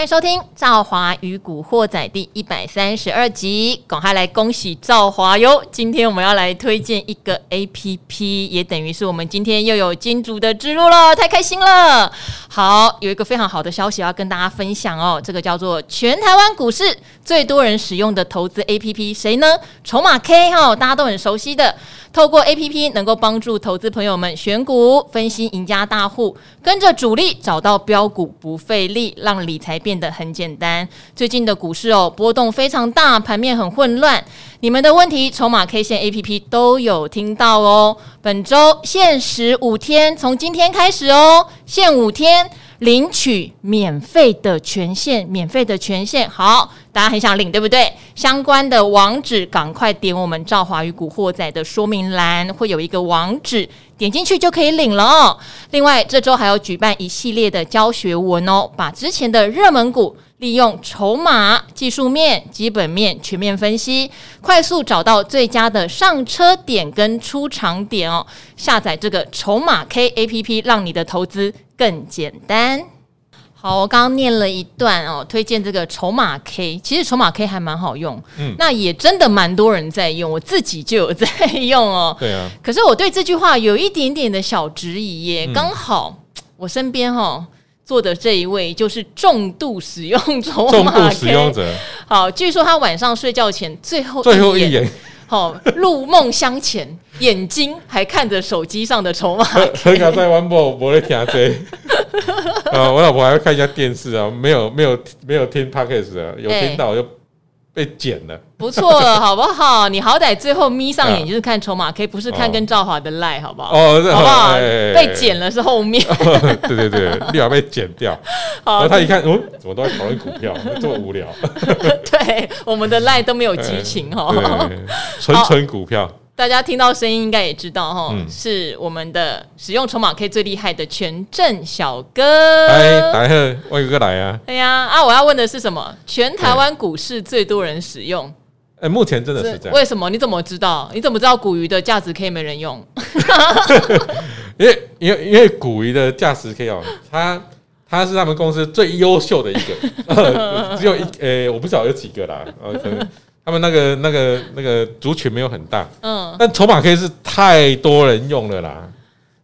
欢迎收听《赵华与古惑仔》第一百三十二集，赶快来恭喜赵华哟！今天我们要来推荐一个 APP，也等于是我们今天又有金主的之路了，太开心了！好，有一个非常好的消息要跟大家分享哦，这个叫做全台湾股市最多人使用的投资 APP，谁呢？筹码 K 哈，大家都很熟悉的。透过 APP 能够帮助投资朋友们选股、分析赢家大户，跟着主力找到标股不费力，让理财变变得很简单。最近的股市哦，波动非常大，盘面很混乱。你们的问题，筹码 K 线 APP 都有听到哦。本周限时五天，从今天开始哦，限五天。领取免费的权限，免费的权限，好，大家很想领，对不对？相关的网址，赶快点我们赵华与古惑仔的说明栏，会有一个网址，点进去就可以领了哦。另外，这周还要举办一系列的教学文哦，把之前的热门股利用筹码、技术面、基本面全面分析，快速找到最佳的上车点跟出场点哦。下载这个筹码 K APP，让你的投资。更简单。好，我刚刚念了一段哦，推荐这个筹码 K。其实筹码 K 还蛮好用，嗯，那也真的蛮多人在用，我自己就有在用哦。对啊。可是我对这句话有一点点的小质疑耶。刚、嗯、好我身边哈、哦、坐的这一位就是重度使用筹码 K，重度使用者。好，据说他晚上睡觉前最后最后一眼。好，入梦乡前，眼睛还看着手机上的筹码。在玩播，我在听这。啊，我老婆还要看一下电视啊，没有没有没有听 Podcast 啊，有听到就。被剪了，不错了，好不好？你好歹最后眯上眼就是看筹码 K，不是看跟赵华的赖，好不好？哦，好不好？被剪了是后面，对对对，立马被剪掉。然后他一看，嗯，怎么都在讨论股票，这么无聊。对，我们的赖都没有激情哦，纯纯股票。大家听到声音应该也知道哈，嗯、是我们的使用筹码 K 最厉害的权证小哥。哎，大家好，我有个来啊。对呀，啊，我要问的是什么？全台湾股市最多人使用？哎、欸，目前真的是这样。为什么？你怎么知道？你怎么知道股鱼的价值 K 没人用？因为因为因为古鱼的价值 K 哦，他他是他们公司最优秀的一个，呃、只有一呃、欸，我不知道有几个啦，呃，可能。他们那个、那个、那个族群没有很大，嗯，但筹码 K 是太多人用了啦。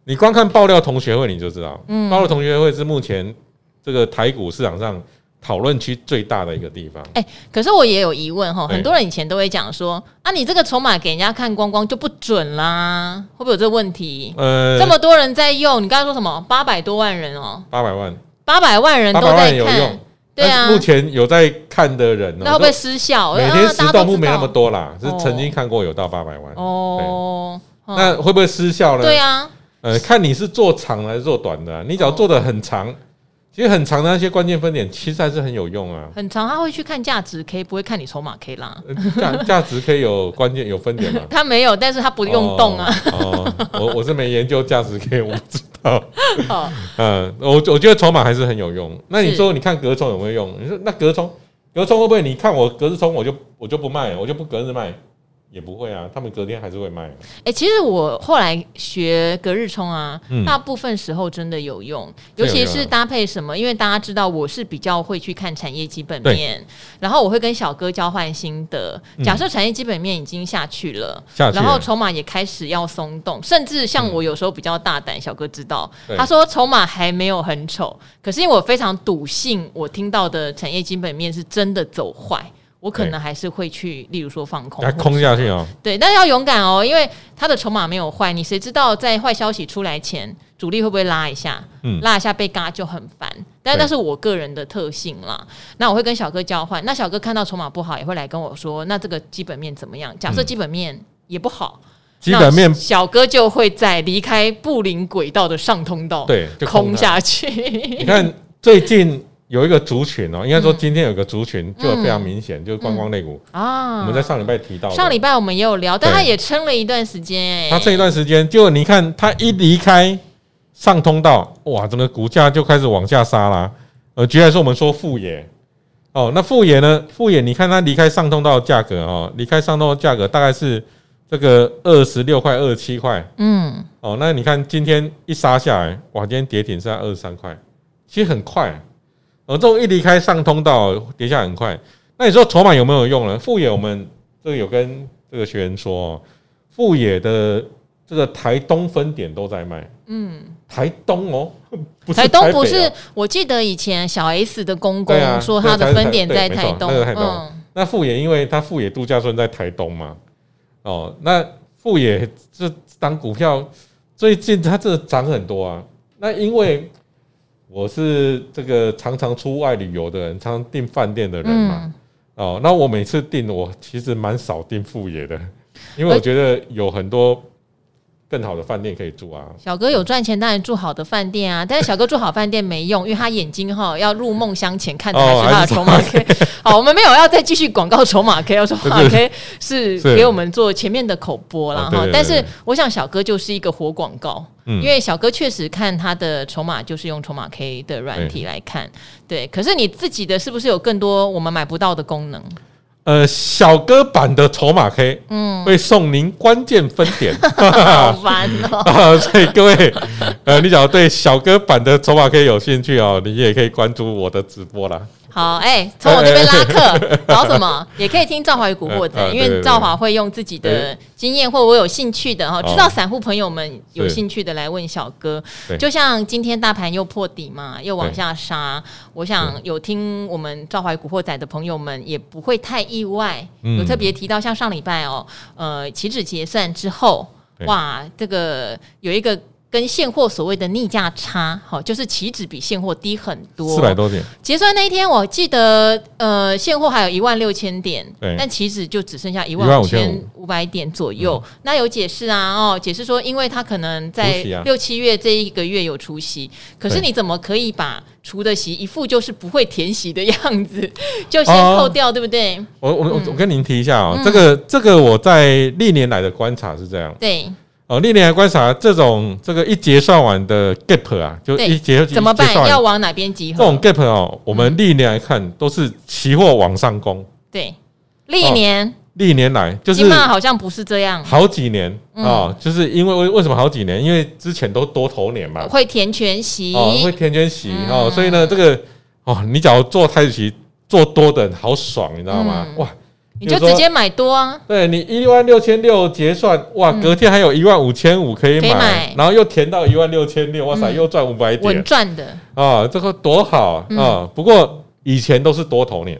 你光看爆料同学会你就知道，嗯，爆料同学会是目前这个台股市场上讨论区最大的一个地方。哎，可是我也有疑问哈，很多人以前都会讲说，啊，你这个筹码给人家看光光就不准啦，会不会有这个问题？呃，这么多人在用，你刚才说什么？八百多万人哦，八百万，八百万人都在看。对啊，目前有在看的人，那会不会失效？每天十动不没那么多啦，是曾经看过有到八百万哦。那会不会失效呢？对啊，呃，看你是做长还是做短的，你只要做的很长。其实很长的那些关键分点，其实还是很有用啊。很长，他会去看价值 K，不会看你筹码 K 啦。价 价值 K 有关键有分点吗？他没有，但是他不用动啊。哦，哦，我我是没研究价值 K，我不知道。好，嗯，我我觉得筹码还是很有用。那你说，你看隔冲有没有用？你说那隔冲，隔冲会不会？你看我隔日冲，我就我就不卖，我就不隔日卖。也不会啊，他们隔天还是会卖。哎、欸，其实我后来学隔日冲啊，嗯、大部分时候真的有用，尤其是搭配什么，因为大家知道我是比较会去看产业基本面，然后我会跟小哥交换心得。假设产业基本面已经下去了，嗯、然后筹码也开始要松动，甚至像我有时候比较大胆，小哥知道，嗯、他说筹码还没有很丑，可是因为我非常笃信，我听到的产业基本面是真的走坏。我可能还是会去，例如说放空，空下去哦。对，但是要勇敢哦，因为它的筹码没有坏。你谁知道在坏消息出来前，主力会不会拉一下？嗯，拉一下被嘎就很烦。但是那是我个人的特性啦。那我会跟小哥交换，那小哥看到筹码不好，也会来跟我说，那这个基本面怎么样？假设基本面也不好，基本面小哥就会在离开布林轨道的上通道，对，就，空下去。你看最近。有一个族群哦，应该说今天有一个族群就非常明显，就是观光类股啊。我们在上礼拜提到，上礼拜我们也有聊，但他也撑了一段时间。他这一段时间，就你看他一离开上通道，哇，整个股价就开始往下杀啦。呃，举例来说，我们说富野哦，那富野呢？富野，你看它离开上通道的价格哦，离开上通道的价格大概是这个二十六块、二十七块。嗯，哦，那你看今天一杀下来，哇，今天跌停是在二十三块，其实很快。而这种一离开上通道，跌下很快。那你说筹码有没有用呢？富野我们这个有跟这个学员说，富野的这个台东分点都在卖。嗯，台东哦，不是台东不是？我记得以前小 S 的公公说他的分点在台东。嗯，那富野因为他富野度假村在台东嘛。哦，那富野这当股票最近它这涨很多啊。那因为我是这个常常出外旅游的人，常常订饭店的人嘛。嗯、哦，那我每次订，我其实蛮少订副业的，因为我觉得有很多。更好的饭店可以住啊！小哥有赚钱，当然住好的饭店啊。但是小哥住好饭店没用，因为他眼睛哈要入梦乡前看的还是他的筹码 K。好，我们没有要再继续广告筹码 K，要说筹码 K 是给我们做前面的口播啦哈。但是我想小哥就是一个活广告，因为小哥确实看他的筹码就是用筹码 K 的软体来看。对，可是你自己的是不是有更多我们买不到的功能？呃，小哥版的筹码 K，嗯，会送您关键分点，好烦哦、啊。所以各位，呃，你只要对小哥版的筹码 K 有兴趣哦，你也可以关注我的直播啦。好，哎、欸，从我这边拉客，搞什么？也可以听赵华与古惑仔，因为赵华会用自己的经验，或我有兴趣的哈，知道散户朋友们有兴趣的来问小哥。就像今天大盘又破底嘛，又往下杀，我想有听我们赵华与古惑仔的朋友们也不会太意外。有特别提到，像上礼拜哦，呃，期指结算之后，哇，这个有一个。跟现货所谓的逆价差，好，就是期指比现货低很多，四百多点。结算那一天，我记得，呃，现货还有一万六千点，对。但期指就只剩下一万五千五百点左右。嗯、那有解释啊，哦，解释说，因为他可能在六七月这一个月有除息，啊、可是你怎么可以把除的息一副就是不会填息的样子，就先扣掉，哦、对不对？我我我跟您提一下啊、哦，嗯、这个这个我在历年来的观察是这样，对。哦，历年来观察这种这个一结算完的 gap 啊，就一结怎么办？要往哪边集合？这种 gap 哦，我们历年来看都是期货往上攻。对，历年历年来就是起码好像不是这样。好几年啊，就是因为为为什么好几年？因为之前都多头年嘛，会填全息哦，会填全息哦，所以呢，这个哦，你只要做台指期做多的好爽，你知道吗？哇！你就直接买多啊！对，你一万六千六结算，哇，隔天还有一万五千五可以买，然后又填到一万六千六，哇塞，又赚五百点，稳赚的啊！这个多好啊！不过以前都是多头年，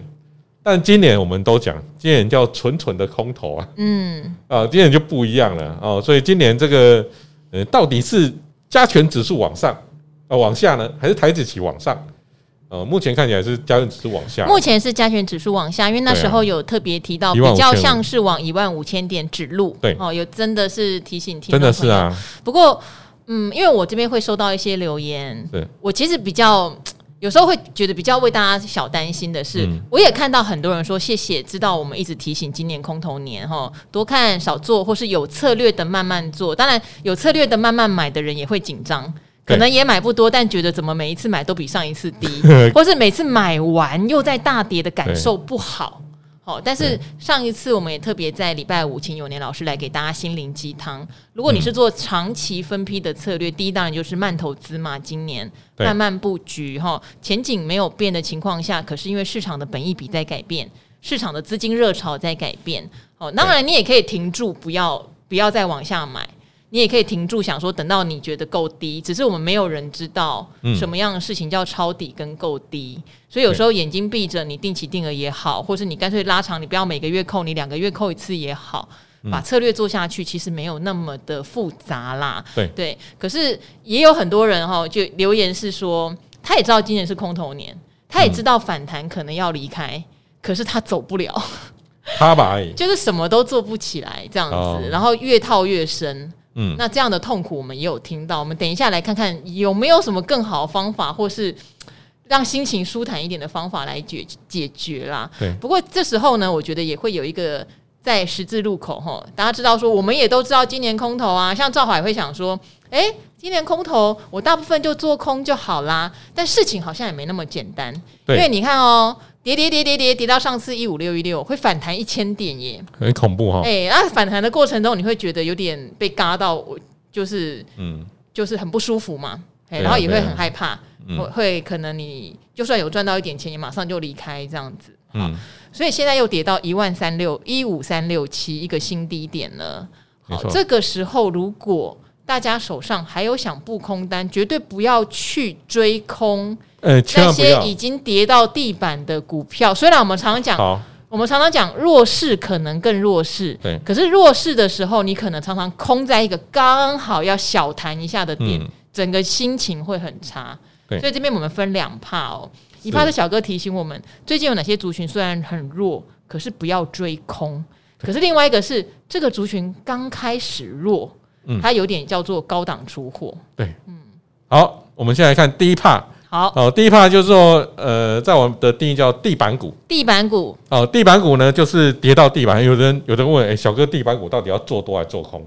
但今年我们都讲，今年叫纯纯的空头啊！嗯啊，今年就不一样了啊！所以今年这个呃，到底是加权指数往上啊，往下呢，还是台指期往上？呃，目前看起来是加权指数往下。目前是加权指数往下，因为那时候有特别提到，比较像是往一万五千点指路。对，哦，有真的是提醒听。真的是啊。不过，嗯，因为我这边会收到一些留言，对我其实比较有时候会觉得比较为大家小担心的是，嗯、我也看到很多人说谢谢，知道我们一直提醒今年空头年哈，多看少做，或是有策略的慢慢做。当然，有策略的慢慢买的人也会紧张。可能也买不多，但觉得怎么每一次买都比上一次低，或是每次买完又在大跌的感受不好。好，但是上一次我们也特别在礼拜五请永年老师来给大家心灵鸡汤。如果你是做长期分批的策略，第一当然就是慢投资嘛，今年慢慢布局哈，前景没有变的情况下，可是因为市场的本意比在改变，市场的资金热潮在改变。好，当然你也可以停住，不要不要再往下买。你也可以停住，想说等到你觉得够低，只是我们没有人知道什么样的事情叫抄底跟够低，嗯、所以有时候眼睛闭着，你定期定额也好，或是你干脆拉长，你不要每个月扣，你两个月扣一次也好，把策略做下去，其实没有那么的复杂啦。对对，可是也有很多人哈，就留言是说，他也知道今年是空头年，他也知道反弹可能要离开，可是他走不了，他吧，就是什么都做不起来这样子，哦、然后越套越深。嗯，那这样的痛苦我们也有听到，我们等一下来看看有没有什么更好的方法，或是让心情舒坦一点的方法来解解决啦。对，不过这时候呢，我觉得也会有一个在十字路口哈，大家知道说，我们也都知道今年空头啊，像赵华也会想说，哎、欸，今年空头我大部分就做空就好啦，但事情好像也没那么简单，因为你看哦。跌跌跌跌跌跌到上次一五六一六，会反弹一千点耶，很恐怖哈、哦。哎、欸，那反弹的过程中，你会觉得有点被嘎到，就是嗯，就是很不舒服嘛。啊、然后也会很害怕，会、啊、会可能你就算有赚到一点钱，也马上就离开这样子。嗯，所以现在又跌到一万三六一五三六七一个新低点了。好，这个时候如果大家手上还有想布空单，绝对不要去追空。呃，那些已经跌到地板的股票，虽然我们常常讲，我们常常讲弱势可能更弱势，对。可是弱势的时候，你可能常常空在一个刚好要小弹一下的点，嗯、整个心情会很差。对。所以这边我们分两怕哦，一怕是小哥提醒我们，最近有哪些族群虽然很弱，可是不要追空。可是另外一个是这个族群刚开始弱，嗯，它有点叫做高档出货。对，嗯。好，我们先来看第一怕。好哦，第一 part 就是说，呃，在我们的定义叫地板股。地板股哦，地板股呢，就是跌到地板。有人有人问，哎、欸，小哥，地板股到底要做多还是做空？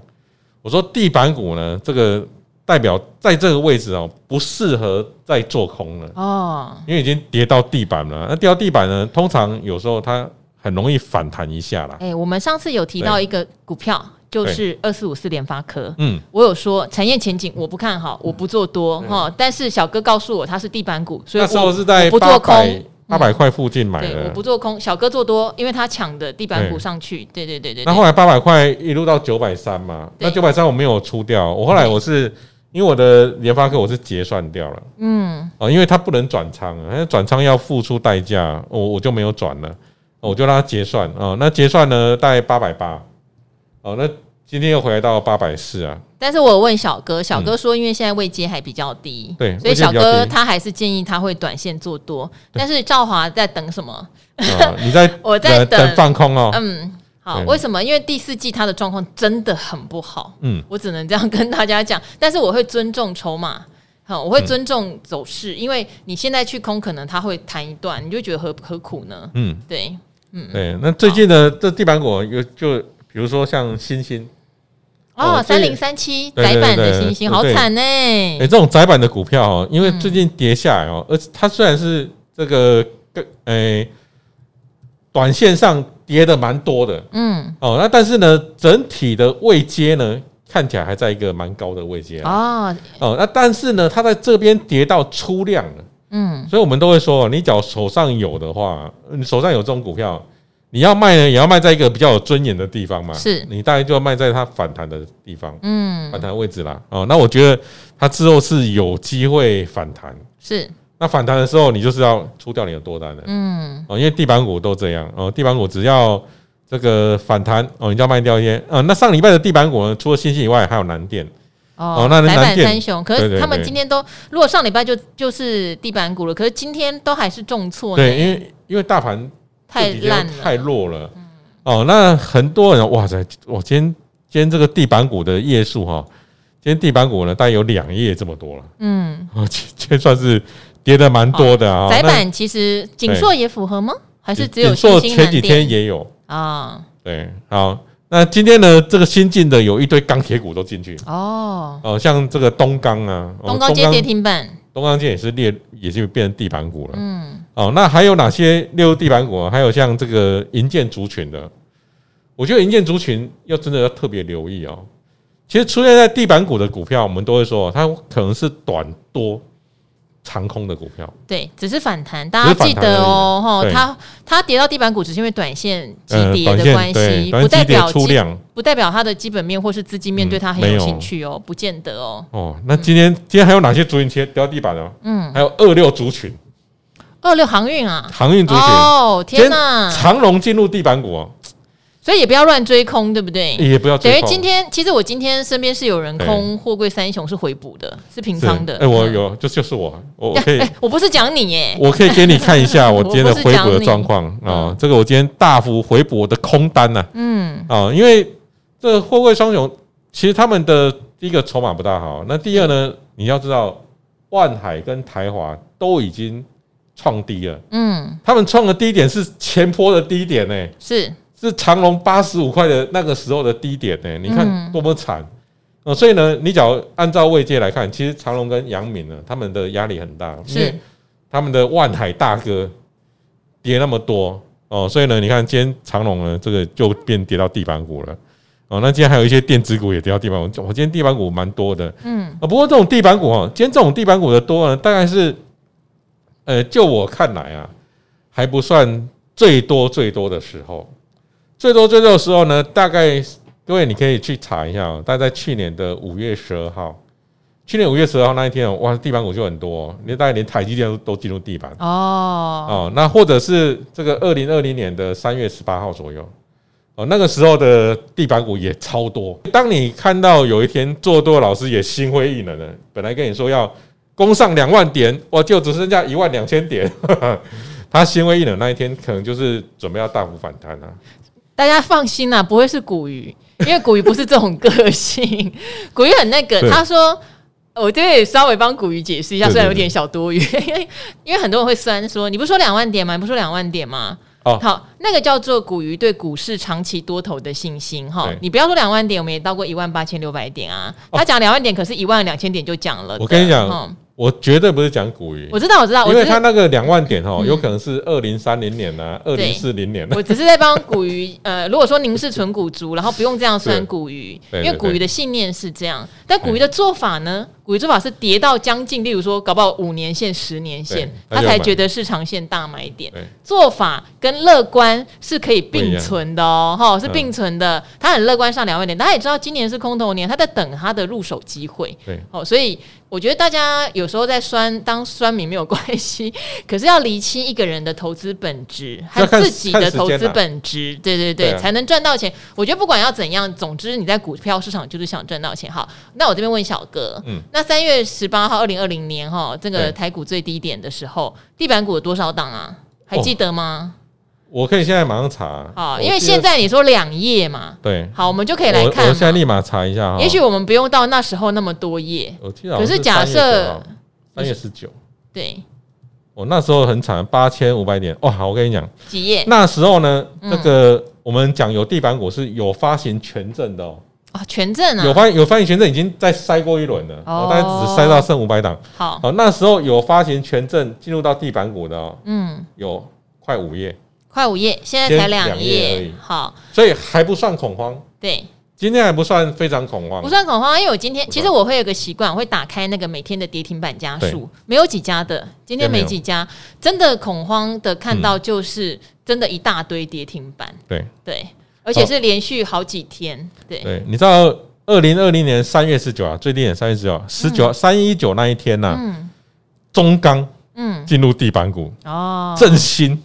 我说，地板股呢，这个代表在这个位置哦，不适合再做空了哦，因为已经跌到地板了。那跌到地板呢，通常有时候它很容易反弹一下啦。哎、欸，我们上次有提到一个股票。就是二四五四联发科，嗯，我有说产业前景我不看好，我不做多哈，但是小哥告诉我它是地板股，所以那时候是在不做空。八百块附近买的，我不做空，小哥做多，因为他抢的地板股上去，对对对对。那后来八百块一路到九百三嘛，那九百三我没有出掉，我后来我是因为我的联发科我是结算掉了，嗯，哦，因为它不能转仓，因为转仓要付出代价，我我就没有转了，我就让它结算。啊，那结算呢大概八百八。哦，那今天又回来到八百四啊！但是我问小哥，小哥说，因为现在位阶还比较低，对，所以小哥他还是建议他会短线做多。但是赵华在等什么？你在 我在等放空哦。嗯，好，为什么？因为第四季它的状况真的很不好。嗯，我只能这样跟大家讲。但是我会尊重筹码，好，我会尊重走势，因为你现在去空，可能他会弹一段，你就觉得何何苦呢？嗯，对，嗯，对。那最近的这地板股又就。比如说像星星哦，三零三七窄板的星星好惨呢。哎，这种窄板的股票哦，因为最近跌下来哦，而它虽然是这个诶，短线上跌的蛮多的，嗯，哦，那但是呢，整体的位阶呢，看起来还在一个蛮高的位阶哦。哦，那但是呢，它在这边跌到出量了，嗯，所以我们都会说，你只要手上有的话，你手上有这种股票。你要卖呢，也要卖在一个比较有尊严的地方嘛。是，你大概就要卖在它反弹的地方，嗯，反弹位置啦。哦，那我觉得它之后是有机会反弹。是，那反弹的时候，你就是要出掉你的多单的，嗯，哦，因为地板股都这样，哦，地板股只要这个反弹，哦，你就要卖掉一些。呃，那上礼拜的地板股呢，除了新兴以外，还有南电。哦，那南电三雄，可是他们今天都，如果上礼拜就就是地板股了，可是今天都还是重挫。对，因为因为大盘。太烂太弱了，哦，那很多人哇塞，我今天今天这个地板股的页数哈，今天地板股呢大概有两页这么多了，嗯，今天算是跌的蛮多的啊。窄板其实景硕也符合吗？还是只有欣兴前几天也有啊？对，好，那今天呢，这个新进的有一堆钢铁股都进去哦，哦，像这个东钢啊，东钢接跌停板。东钢建也是列，也就变成地板股了。嗯，哦，那还有哪些列入地板股？还有像这个银建族群的，我觉得银建族群要真的要特别留意哦。其实出现在地板股的股票，我们都会说它可能是短多。长空的股票，对，只是反弹，大家记得哦，哈，它它跌到地板股，只是因为短线急跌的关系，不代表出量，不代表它的基本面或是资金面对它很有兴趣哦，不见得哦。哦，那今天今天还有哪些族群跌掉地板的？嗯，还有二六族群，二六航运啊，航运族群。哦，天哪，长龙进入地板股哦。所以也不要乱追空，对不对？也不要追空。等于今天，其实我今天身边是有人空货柜三雄是回补的，是平仓的。哎，我有，就就是我，我可以。我不是讲你耶，我可以给你看一下 我今天的回补的状况啊。这个我今天大幅回补我的空单呐，嗯啊，因为这货柜双雄其实他们的第一个筹码不大好，那第二呢，你要知道万海跟台华都已经创低了，嗯，他们创的低点是前坡的低点呢，是。是长隆八十五块的那个时候的低点呢？你看多么惨。哦！所以呢，你只要按照位阶来看，其实长隆跟杨敏呢，他们的压力很大，因为他们的万海大哥跌那么多哦，所以呢，你看今天长隆呢，这个就变跌到地板股了。哦，那今天还有一些电子股也跌到地板股，我今天地板股蛮多的，嗯。啊，不过这种地板股哦，今天这种地板股的多呢，大概是，呃，就我看来啊，还不算最多最多的时候，最多最多的时候呢，大概各位你可以去查一下哦，大概在去年的五月十二号。去年五月十二号那一天哦，哇，地板股就很多，你大概连台积电都都进入地板哦哦，那或者是这个二零二零年的三月十八号左右哦，那个时候的地板股也超多。当你看到有一天做多的老师也心灰意冷了，本来跟你说要攻上两万点，哇，就只剩下一万两千点，他心灰意冷那一天，可能就是准备要大幅反弹了。大家放心啦，不会是股鱼，因为股鱼不是这种个性，股鱼很那个，他说。我这边也稍微帮股鱼解释一下，虽然有点小多余，因为 因为很多人会酸说，你不是说两万点吗？你不是说两万点吗？哦，好，那个叫做股鱼对股市长期多头的信心哈。你不要说两万点，我们也到过一万八千六百点啊。他讲两万点，可是一万两千点就讲了。我跟你讲。我绝对不是讲股鱼，我知道，我知道，因为他那个两万点哦，有可能是二零三零年啊，二零四零年。我只是在帮股鱼，呃，如果说您是纯股族，然后不用这样算股鱼，因为股鱼的信念是这样，但股鱼的做法呢？股鱼做法是跌到将近，例如说搞不好五年线、十年线，他才觉得市场线大买点。做法跟乐观是可以并存的哦，哈，是并存的。他很乐观上两万点，大家也知道今年是空头年，他在等他的入手机会。对，哦，所以。我觉得大家有时候在酸当酸民没有关系，可是要厘清一个人的投资本质和自己的投资本质，对对对，才能赚到钱。我觉得不管要怎样，总之你在股票市场就是想赚到钱。好，那我这边问小哥，嗯，那三月十八号，二零二零年哈，这个台股最低点的时候，地板股有多少档啊？还记得吗？我可以现在马上查，好，因为现在你说两页嘛，对，好，我们就可以来看。我现在立马查一下哈。也许我们不用到那时候那么多页，可是假设三月十九，对，我那时候很惨，八千五百点。哇，好，我跟你讲，几页？那时候呢，那个我们讲有地板股是有发行权证的哦，啊，权证啊，有发有发行权证已经在筛过一轮了，哦，大概只筛到剩五百档。好，好，那时候有发行权证进入到地板股的哦，嗯，有快五页。快五页，现在才两页而已。好，所以还不算恐慌。对，今天还不算非常恐慌，不算恐慌，因为我今天其实我会有个习惯，我会打开那个每天的跌停板家数，没有几家的，今天没几家真的恐慌的，看到就是真的一大堆跌停板。对。对，而且是连续好几天。对对，你知道二零二零年三月十九啊，最低点三月十九，十九三一九那一天呢，中钢嗯进入地板股哦，振兴。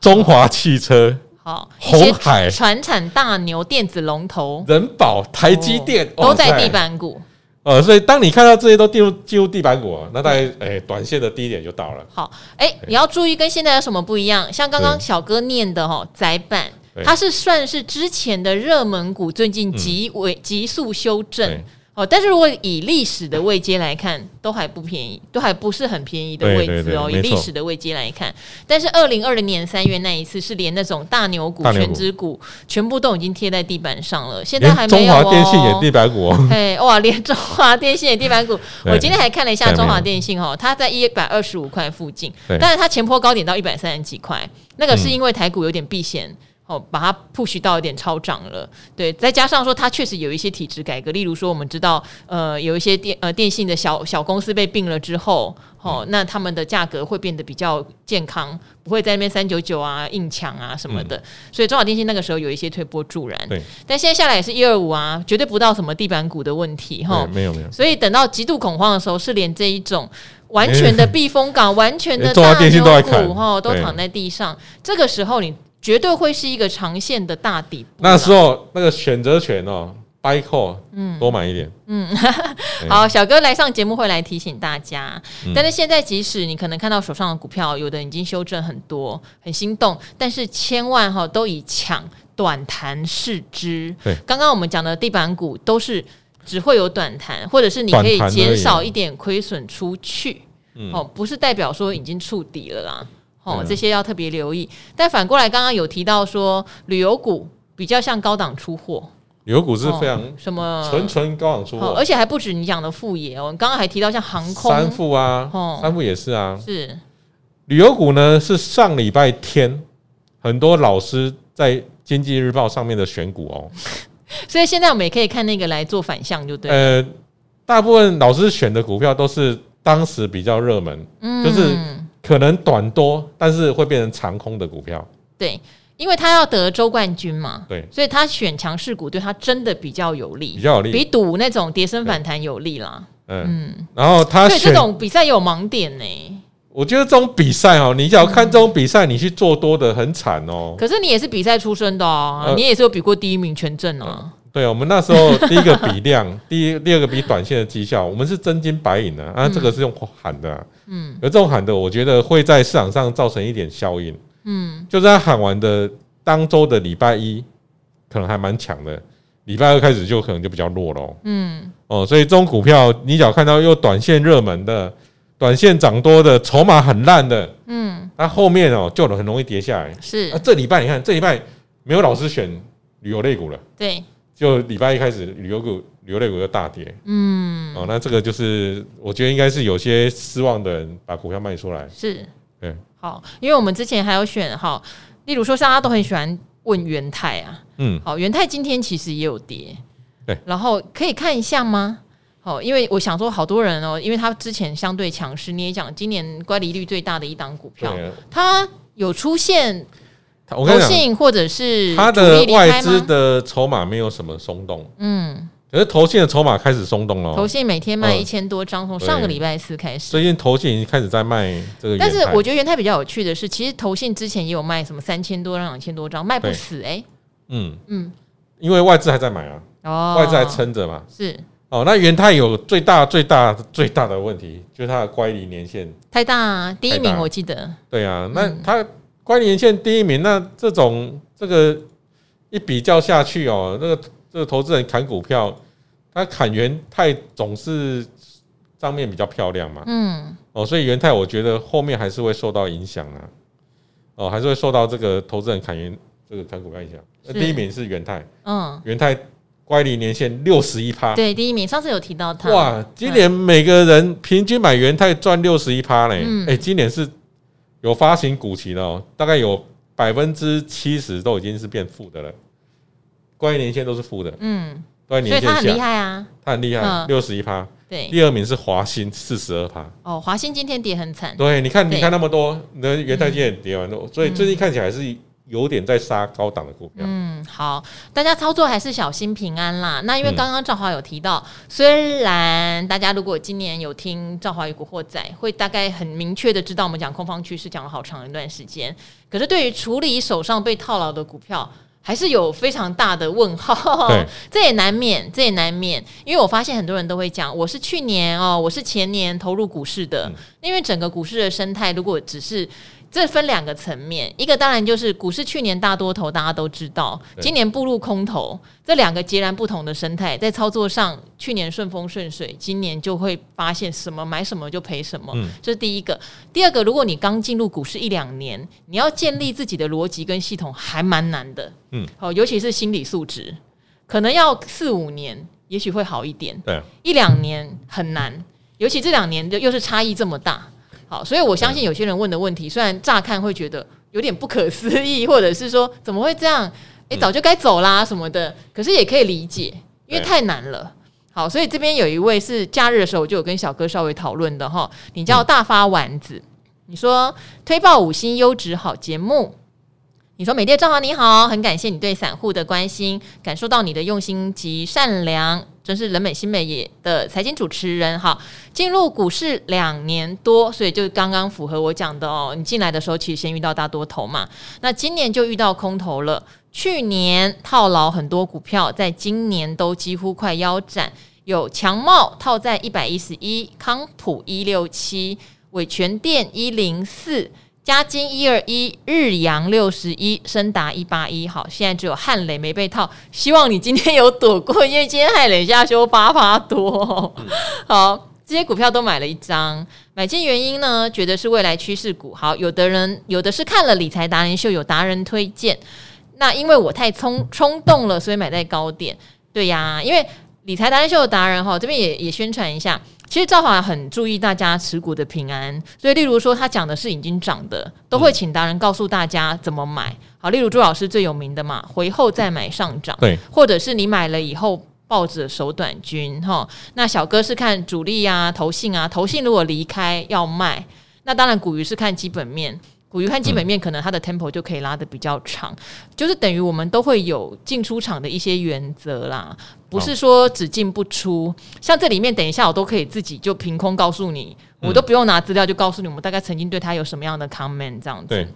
中华汽车，好，鸿海，船产大牛，电子龙头，人保，台积电都在地板股。呃，所以当你看到这些都进入进入地板股，那大概诶，短线的低点就到了。好，诶，你要注意跟现在有什么不一样？像刚刚小哥念的哈，窄板，它是算是之前的热门股，最近急尾急速修正。哦，但是如果以历史的位阶来看，都还不便宜，都还不是很便宜的位置哦。以历史的位阶来看，但是二零二零年三月那一次是连那种大牛股、全指股全部都已经贴在地板上了，现在还没有哦。中华电信也地板股哦，哎哇，连中华电信也地板股。我今天还看了一下中华电信哦，它在一百二十五块附近，但是它前坡高点到一百三十几块，那个是因为台股有点避险。哦，把它 push 到有点超涨了，对，再加上说它确实有一些体制改革，例如说我们知道，呃，有一些电呃电信的小小公司被并了之后，哦，那他们的价格会变得比较健康，不会在那边三九九啊硬抢啊什么的，嗯、所以中小电信那个时候有一些推波助澜，对，但现在下来也是一二五啊，绝对不到什么地板股的问题哈，没有没有，所以等到极度恐慌的时候，是连这一种完全的 避风港、完全的大牛股哈都躺在地上，这个时候你。绝对会是一个长线的大底部。那时候那个选择权哦，buy call，嗯，多买一点。嗯，好，小哥来上节目会来提醒大家。但是现在即使你可能看到手上的股票有的已经修正很多，很心动，但是千万哈都以抢短弹视之。对，刚刚我们讲的地板股都是只会有短弹，或者是你可以减少一点亏损出去。哦，不是代表说已经触底了啦。哦，这些要特别留意。但反过来，刚刚有提到说，旅游股比较像高档出货。旅游股是非常什么纯纯高档出货，而且还不止你讲的副业哦。刚刚还提到像航空、三副啊，三副也是啊。是旅游股呢，是上礼拜天很多老师在经济日报上面的选股哦。所以现在我们也可以看那个来做反向，就对。呃，大部分老师选的股票都是当时比较热门，嗯，就是可能短多，但是会变成长空的股票。对，因为他要得周冠军嘛，对，所以他选强势股对他真的比较有利，比较有利，比赌那种跌升反弹有利啦。嗯，嗯，然后他对这种比赛有盲点呢、欸。我觉得这种比赛哦，你只要看这种比赛，你去做多的很惨哦。可是你也是比赛出身的哦，你也是有比过第一名权证啊。对，我们那时候第一个比量，第一第二个比短线的绩效，我们是真金白银的啊。这个是用喊的，嗯，而这种喊的，我觉得会在市场上造成一点效应，嗯，就是他喊完的当周的礼拜一可能还蛮强的，礼拜二开始就可能就比较弱了，嗯，哦，所以这种股票你只要看到又短线热门的。短线涨多的，筹码很烂的，嗯，那后面哦就很容易跌下来。是。啊，这礼拜你看，这礼拜没有老师选旅游类股了，对，就礼拜一开始旅游股、旅游类股又大跌，嗯，哦，那这个就是我觉得应该是有些失望的人把股票卖出来，是，对，好，因为我们之前还有选哈，例如说，大家都很喜欢问元泰啊，嗯，好，元泰今天其实也有跌，对，然后可以看一下吗？好，因为我想说，好多人哦，因为他之前相对强势，你也讲今年乖离率最大的一档股票，它有出现投信或者是它的外资的筹码没有什么松动，嗯，可是投信的筹码开始松动了，投信每天卖一千多张，从上个礼拜四开始，最近投信已经开始在卖这个，但是我觉得元泰比较有趣的是，其实投信之前也有卖什么三千多张、两千多张，卖不死哎，嗯。嗯，因为外资还在买啊，哦，外资还撑着嘛，是。哦，那元泰有最大、最大、最大的问题，就是它的乖离年限太大啊。第一名我记得，对啊，那它乖离年限第一名，那这种这个一比较下去哦，那个这个投资人砍股票，他砍元泰总是账面比较漂亮嘛，嗯，哦，所以元泰我觉得后面还是会受到影响啊，哦，还是会受到这个投资人砍元这个砍股票影响。那第一名是元泰，嗯，元泰。乖离年限六十一趴，对，第一名，上次有提到他。哇，今年每个人平均买元泰赚六十一趴嘞，哎，今年是有发行股息的哦，大概有百分之七十都已经是变负的了，关于年限都是负的，嗯，关于年限，所以他很厉害啊，他很厉害，六十一趴，对，第二名是华兴四十二趴，哦，华兴今天跌很惨，对，你看，你看那么多，那元泰今天也跌完了，所以最近看起来是。有点在杀高档的股票。嗯，好，大家操作还是小心平安啦。那因为刚刚赵华有提到，嗯、虽然大家如果今年有听赵华与古惑仔，会大概很明确的知道我们讲空方趋势讲了好长一段时间。可是对于处理手上被套牢的股票，还是有非常大的问号。对，这也难免，这也难免。因为我发现很多人都会讲，我是去年哦，我是前年投入股市的，嗯、因为整个股市的生态，如果只是。这分两个层面，一个当然就是股市去年大多头，大家都知道，今年步入空头，这两个截然不同的生态，在操作上，去年顺风顺水，今年就会发现什么买什么就赔什么，嗯，这是第一个。第二个，如果你刚进入股市一两年，你要建立自己的逻辑跟系统还蛮难的，嗯，好，尤其是心理素质，可能要四五年，也许会好一点，对，一两年很难，尤其这两年又又是差异这么大。好，所以我相信有些人问的问题，虽然乍看会觉得有点不可思议，或者是说怎么会这样？诶，早就该走啦什么的，可是也可以理解，因为太难了。好，所以这边有一位是假日的时候我就有跟小哥稍微讨论的哈，你叫大发丸子，你说推爆五星优质好节目。你说美丽的赵华你好，很感谢你对散户的关心，感受到你的用心及善良，真是人美心美也的财经主持人。哈，进入股市两年多，所以就刚刚符合我讲的哦。你进来的时候其实先遇到大多头嘛，那今年就遇到空头了。去年套牢很多股票，在今年都几乎快腰斩，有强茂套在一百一十一，康普一六七，伟诠电一零四。嘉金一二一，日阳六十一，升达一八一，好，现在只有汉磊没被套，希望你今天有躲过，因为今天汉磊下修八八多。嗯、好，这些股票都买了一张，买进原因呢？觉得是未来趋势股。好，有的人有的是看了理财达人秀，有达人推荐，那因为我太冲冲动了，所以买在高点。对呀，因为理财达人秀的达人哈，这边也也宣传一下。其实赵华很注意大家持股的平安，所以例如说他讲的是已经涨的，都会请达人告诉大家怎么买。好，例如朱老师最有名的嘛，回后再买上涨，对，或者是你买了以后抱着守短均哈。那小哥是看主力啊、投信啊，投信如果离开要卖，那当然股鱼是看基本面。股鱼看基本面，可能它的 tempo 就可以拉的比较长，嗯、就是等于我们都会有进出场的一些原则啦，不是说只进不出。像这里面，等一下我都可以自己就凭空告诉你，我都不用拿资料就告诉你，我们大概曾经对它有什么样的 comment 这样子。对，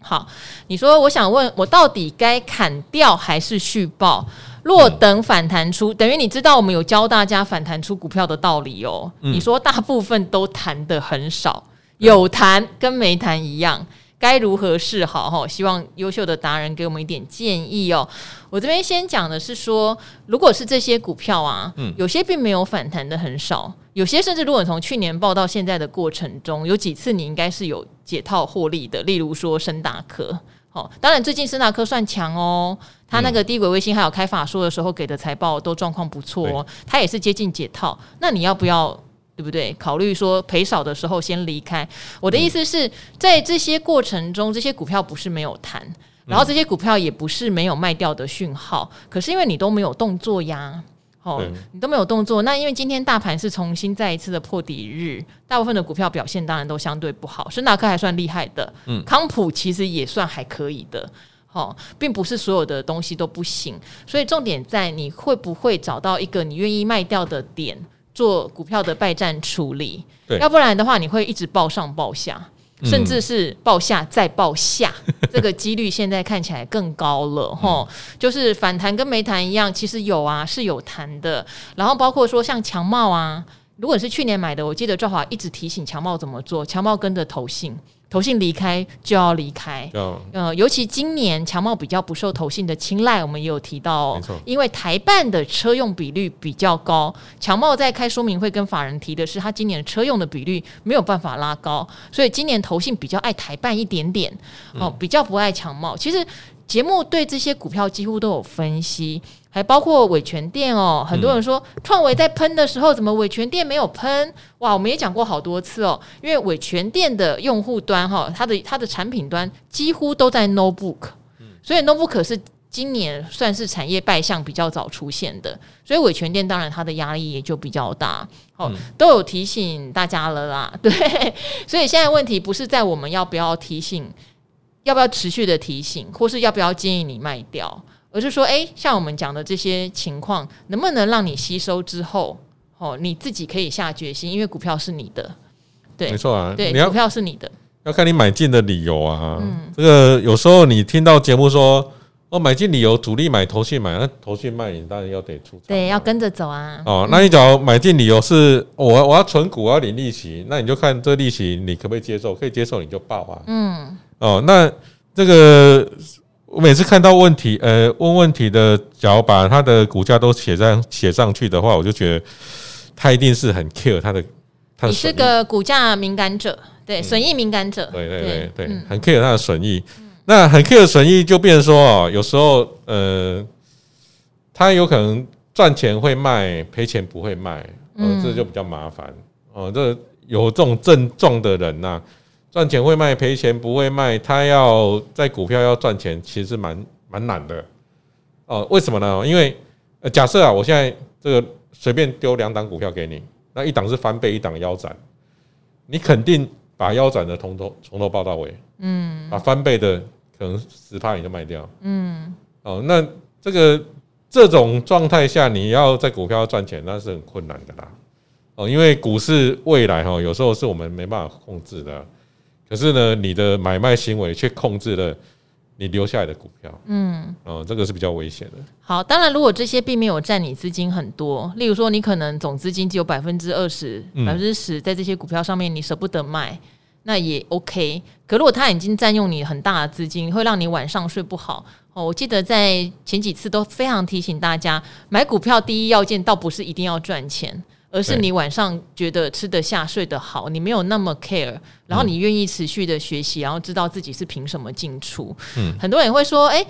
好，你说我想问我到底该砍掉还是续报？若等反弹出，等于你知道我们有教大家反弹出股票的道理哦。你说大部分都谈的很少。有谈跟没谈一样，该如何是好？哈，希望优秀的达人给我们一点建议哦。我这边先讲的是说，如果是这些股票啊，嗯，有些并没有反弹的很少，有些甚至如果从去年报到现在的过程中，有几次你应该是有解套获利的。例如说深达科，好，当然最近升达科算强哦，他那个低轨卫星还有开法说的时候给的财报都状况不错哦，他也是接近解套。那你要不要？对不对？考虑说赔少的时候先离开。我的意思是在这些过程中，这些股票不是没有谈，然后这些股票也不是没有卖掉的讯号。可是因为你都没有动作呀，哦，你都没有动作。那因为今天大盘是重新再一次的破底日，大部分的股票表现当然都相对不好。深达科还算厉害的，嗯，康普其实也算还可以的，哦，并不是所有的东西都不行。所以重点在你会不会找到一个你愿意卖掉的点。做股票的败战处理，要不然的话，你会一直报上报下，甚至是报下再报下，这个几率现在看起来更高了哈。就是反弹跟没弹一样，其实有啊，是有弹的。然后包括说像强茂啊，如果是去年买的，我记得赵华一直提醒强茂怎么做，强茂跟着投信。投信离开就要离开，呃，尤其今年强茂比较不受投信的青睐，我们也有提到，哦，因为台办的车用比率比较高，强茂在开说明会跟法人提的是，他今年车用的比率没有办法拉高，所以今年投信比较爱台办一点点，哦，比较不爱强茂。其实节目对这些股票几乎都有分析。还包括伟权店哦，很多人说创维在喷的时候，怎么伟权店没有喷？哇，我们也讲过好多次哦，因为伟权店的用户端哈，它的它的产品端几乎都在 notebook，所以 notebook 是今年算是产业败象比较早出现的，所以伟权店当然它的压力也就比较大。哦，都有提醒大家了啦，对，所以现在问题不是在我们要不要提醒，要不要持续的提醒，或是要不要建议你卖掉。而是说，哎，像我们讲的这些情况，能不能让你吸收之后，哦，你自己可以下决心，因为股票是你的，对，没错啊，对，股票是你的，要看你买进的理由啊。嗯，这个有时候你听到节目说，哦，买进理由，主力买，投信买，那投信卖，你当然要得出场，对，要跟着走啊。哦，那你假如买进理由是，我我要存股，我要领利息，那你就看这利息你可不可以接受，可以接受你就报啊。嗯，哦，那这个。我每次看到问题，呃，问问题的，假如把他的股价都写上写上去的话，我就觉得他一定是很 care 他的。他的你是个股价敏感者，对，损益敏感者，对对对对，嗯、很 care 他的损益。嗯、那很 care 损益，就变成说哦，有时候呃，他有可能赚钱会卖，赔钱不会卖，呃，这就比较麻烦哦。这有这种症状的人呐、啊。赚钱会卖，赔钱不会卖。他要在股票要赚钱，其实蛮蛮难的哦。为什么呢？因为假设啊，我现在这个随便丢两档股票给你，那一档是翻倍，一档腰斩，你肯定把腰斩的从头从头报到尾，嗯，把翻倍的可能十趴你就卖掉，嗯，哦，那这个这种状态下，你要在股票赚钱，那是很困难的啦。哦，因为股市未来哈，有时候是我们没办法控制的。可是呢，你的买卖行为却控制了你留下来的股票，嗯，哦，这个是比较危险的。好，当然，如果这些并没有占你资金很多，例如说你可能总资金只有百分之二十、百分之十在这些股票上面，你舍不得卖，那也 OK。可如果他已经占用你很大的资金，会让你晚上睡不好哦。我记得在前几次都非常提醒大家，买股票第一要件倒不是一定要赚钱。而是你晚上觉得吃得下、睡得好，你没有那么 care，然后你愿意持续的学习，然后知道自己是凭什么进出。嗯，很多人会说，哎，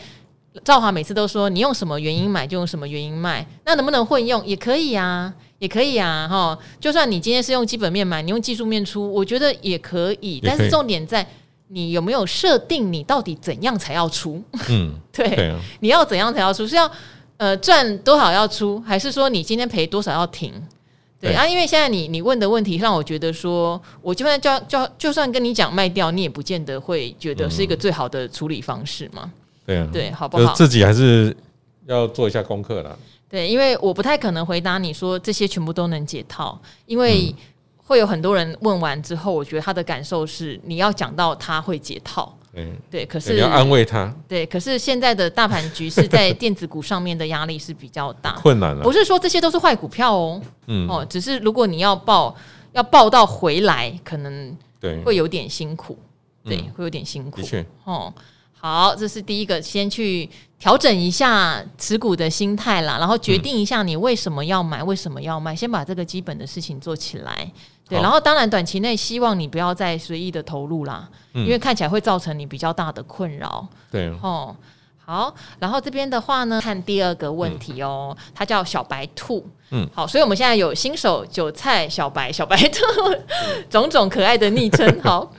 兆华每次都说，你用什么原因买就用什么原因卖，那能不能混用也可以啊，也可以啊，哈，就算你今天是用基本面买，你用技术面出，我觉得也可以，但是重点在你有没有设定你到底怎样才要出？嗯，对，你要怎样才要出？是要呃赚多少要出，还是说你今天赔多少要停？对，对啊，因为现在你你问的问题让我觉得说，我就算叫叫就算跟你讲卖掉，你也不见得会觉得是一个最好的处理方式嘛。对啊，对，好不好？自己还是要做一下功课啦。对，因为我不太可能回答你说这些全部都能解套，因为会有很多人问完之后，我觉得他的感受是你要讲到他会解套。嗯，对，可是你要安慰他。对，可是现在的大盘局势在电子股上面的压力是比较大，困难了。不是说这些都是坏股票哦，嗯，哦，只是如果你要报，要报到回来，可能对会有点辛苦，对，会有点辛苦。的确，哦。好，这是第一个，先去调整一下持股的心态啦，然后决定一下你为什么要买，为什么要卖，先把这个基本的事情做起来。对，然后当然短期内希望你不要再随意的投入啦，因为看起来会造成你比较大的困扰。对，哦，好，然后这边的话呢，看第二个问题哦，它叫小白兔。嗯，好，所以我们现在有新手、韭菜、小白、小白兔，种种可爱的昵称。好。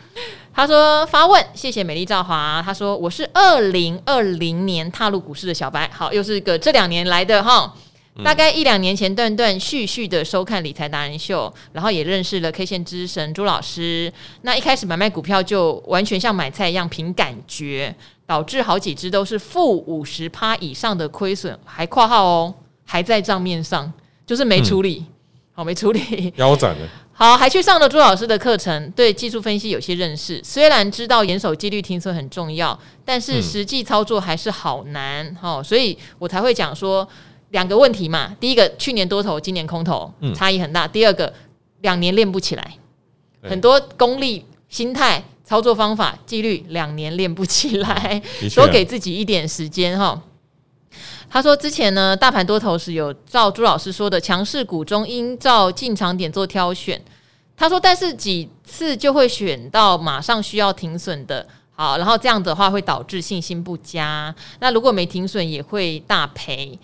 他说发问，谢谢美丽兆华。他说我是二零二零年踏入股市的小白，好，又是一个这两年来的哈。大概一两年前断断续续的收看理财达人秀，然后也认识了 K 线之神朱老师。那一开始买卖股票就完全像买菜一样凭感觉，导致好几只都是负五十趴以上的亏损，还括号哦，还在账面上，就是没处理，嗯、好没处理，腰斩了。好，还去上了朱老师的课程，对技术分析有些认识。虽然知道严守纪律停损很重要，但是实际操作还是好难。嗯、哦，所以我才会讲说两个问题嘛。第一个，去年多头，今年空头，差异很大。嗯、第二个，两年练不起来，很多功力、心态、操作方法、纪律，两年练不起来，多给自己一点时间哈。他说：“之前呢，大盘多头时有照朱老师说的强势股中，应照进场点做挑选。他说，但是几次就会选到马上需要停损的，好，然后这样的话会导致信心不佳。那如果没停损也会大赔。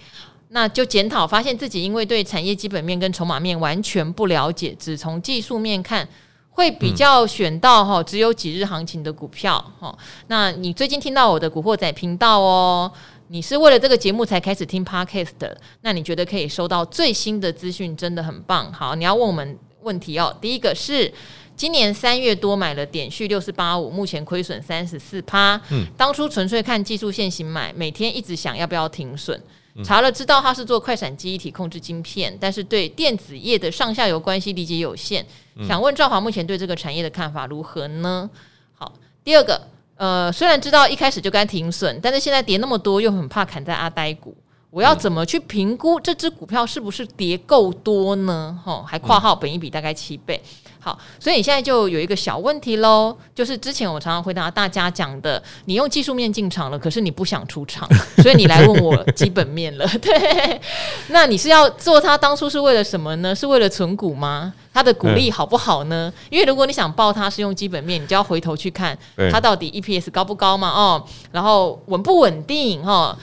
那就检讨，发现自己因为对产业基本面跟筹码面完全不了解，只从技术面看，会比较选到哈只有几日行情的股票。哈，那你最近听到我的古惑仔频道哦。”你是为了这个节目才开始听 Podcast 的，那你觉得可以收到最新的资讯，真的很棒。好，你要问我们问题哦。第一个是今年三月多买了点序六四八五，目前亏损三十四趴。嗯，当初纯粹看技术线型买，每天一直想要不要停损。查了知道他是做快闪记忆体控制晶片，但是对电子业的上下游关系理解有限。想问赵华目前对这个产业的看法如何呢？好，第二个。呃，虽然知道一开始就该停损，但是现在跌那么多，又很怕砍在阿呆股。我要怎么去评估这只股票是不是跌够多呢？吼，还括号本一比大概七倍。好，所以你现在就有一个小问题喽，就是之前我常常回答大家讲的，你用技术面进场了，可是你不想出场，所以你来问我基本面了。对，那你是要做它当初是为了什么呢？是为了存股吗？它的股利好不好呢？因为如果你想报它是用基本面，你就要回头去看它到底 EPS 高不高嘛？哦，然后稳不稳定？哈。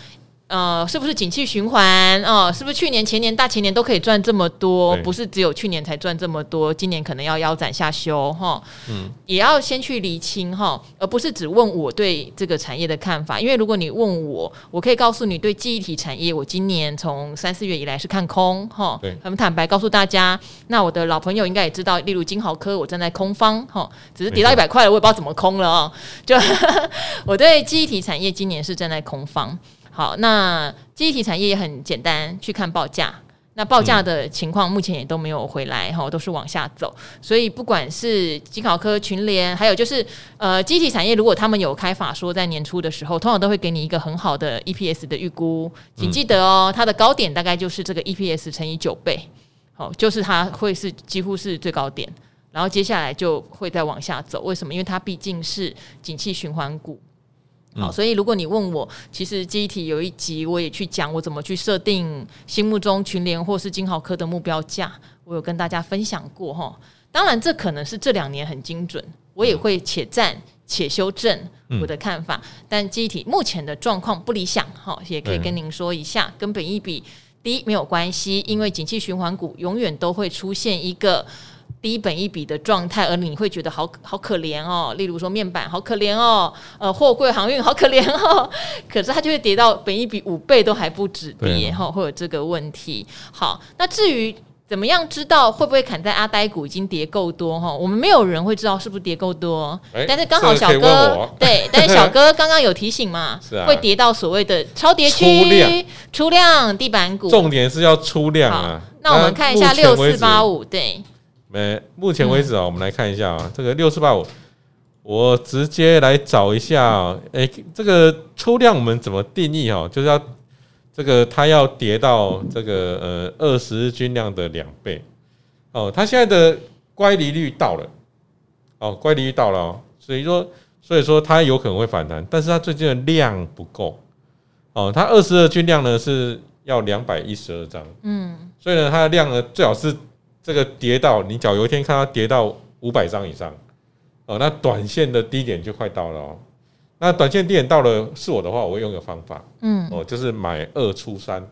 呃，是不是景气循环？哦，是不是去年、前年、大前年都可以赚这么多？不是只有去年才赚这么多，今年可能要腰斩下修哈。嗯，也要先去厘清哈，而不是只问我对这个产业的看法。因为如果你问我，我可以告诉你对记忆体产业，我今年从三四月以来是看空哈。对，很坦白告诉大家。那我的老朋友应该也知道，例如金豪科，我站在空方哈，只是跌到一百块了，我也不知道怎么空了啊。就 我对记忆体产业今年是站在空方。好，那记忆体产业也很简单，去看报价。那报价的情况目前也都没有回来，哈、都是往下走。所以不管是金考科、群联，还有就是呃，记忆体产业，如果他们有开法说在年初的时候，通常都会给你一个很好的 EPS 的预估，请记得哦，它的高点大概就是这个 EPS 乘以九倍，好，就是它会是几乎是最高点，然后接下来就会再往下走。为什么？因为它毕竟是景气循环股。好，所以如果你问我，其实记忆体有一集我也去讲我怎么去设定心目中群联或是金豪科的目标价，我有跟大家分享过哈。当然，这可能是这两年很精准，我也会且战且修正我的看法。嗯、但记忆体目前的状况不理想，哈，也可以跟您说一下，跟本一比低没有关系，因为景气循环股永远都会出现一个。低本一笔的状态，而你会觉得好好可怜哦。例如说面板好可怜哦，呃，货柜航运好可怜哦。可是它就会跌到本一比五倍都还不止跌哈，会有这个问题。好，那至于怎么样知道会不会砍在阿呆股已经跌够多哈？我们没有人会知道是不是跌够多。欸、但是刚好小哥对，但是小哥刚刚有提醒嘛，啊、会跌到所谓的超跌区、出量，出量地板股。重点是要出量啊。那我们看一下六四八五对。呃，目前为止啊，我们来看一下啊，这个六四八五，我直接来找一下啊，哎，这个出量我们怎么定义哈？就是要这个它要跌到这个呃二十日均量的两倍哦，它现在的乖离率到了哦，乖离率到了哦，所以说所以说它有可能会反弹，但是它最近的量不够哦，它二十日均量呢是要两百一十二张，嗯，所以呢它的量呢最好是。这个跌到你，假如有一天看它跌到五百张以上，哦，那短线的低点就快到了哦。那短线低点到了，是我的话，我会用一个方法，嗯，哦，就是买二出三，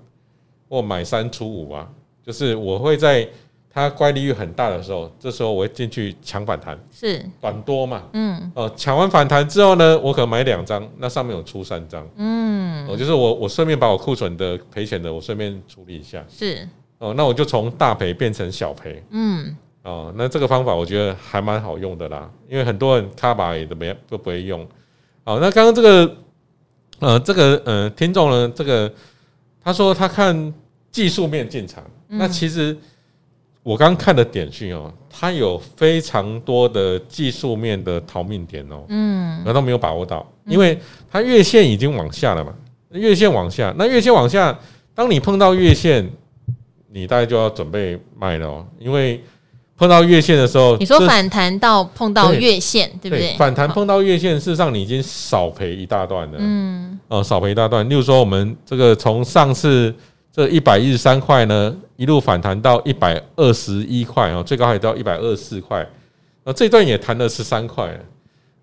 或买三出五啊，就是我会在它乖离率很大的时候，这时候我会进去抢反弹，是。短多嘛，嗯，哦，抢完反弹之后呢，我可能买两张，那上面有出三张，嗯，哦，就是我我顺便把我库存的赔钱的，我顺便处理一下，是。哦，那我就从大赔变成小赔。嗯，哦，那这个方法我觉得还蛮好用的啦，因为很多人卡把也都没都不会用。好，那刚刚这个呃，这个呃，听众呢，这个他说他看技术面进场，嗯、那其实我刚看的点讯哦，他有非常多的技术面的逃命点哦，嗯，难道没有把握到，因为它月线已经往下了嘛，月线往下，那月线往下，当你碰到月线。你大概就要准备卖了哦，因为碰到月线的时候，你说反弹到碰到月线，对不对？反弹碰到月线，事实上你已经少赔一大段了。嗯，哦，少赔一大段。例如说，我们这个从上次这一百一十三块呢，一路反弹到一百二十一块哦，最高还到一百二十四块。呃，这段也弹了十三块。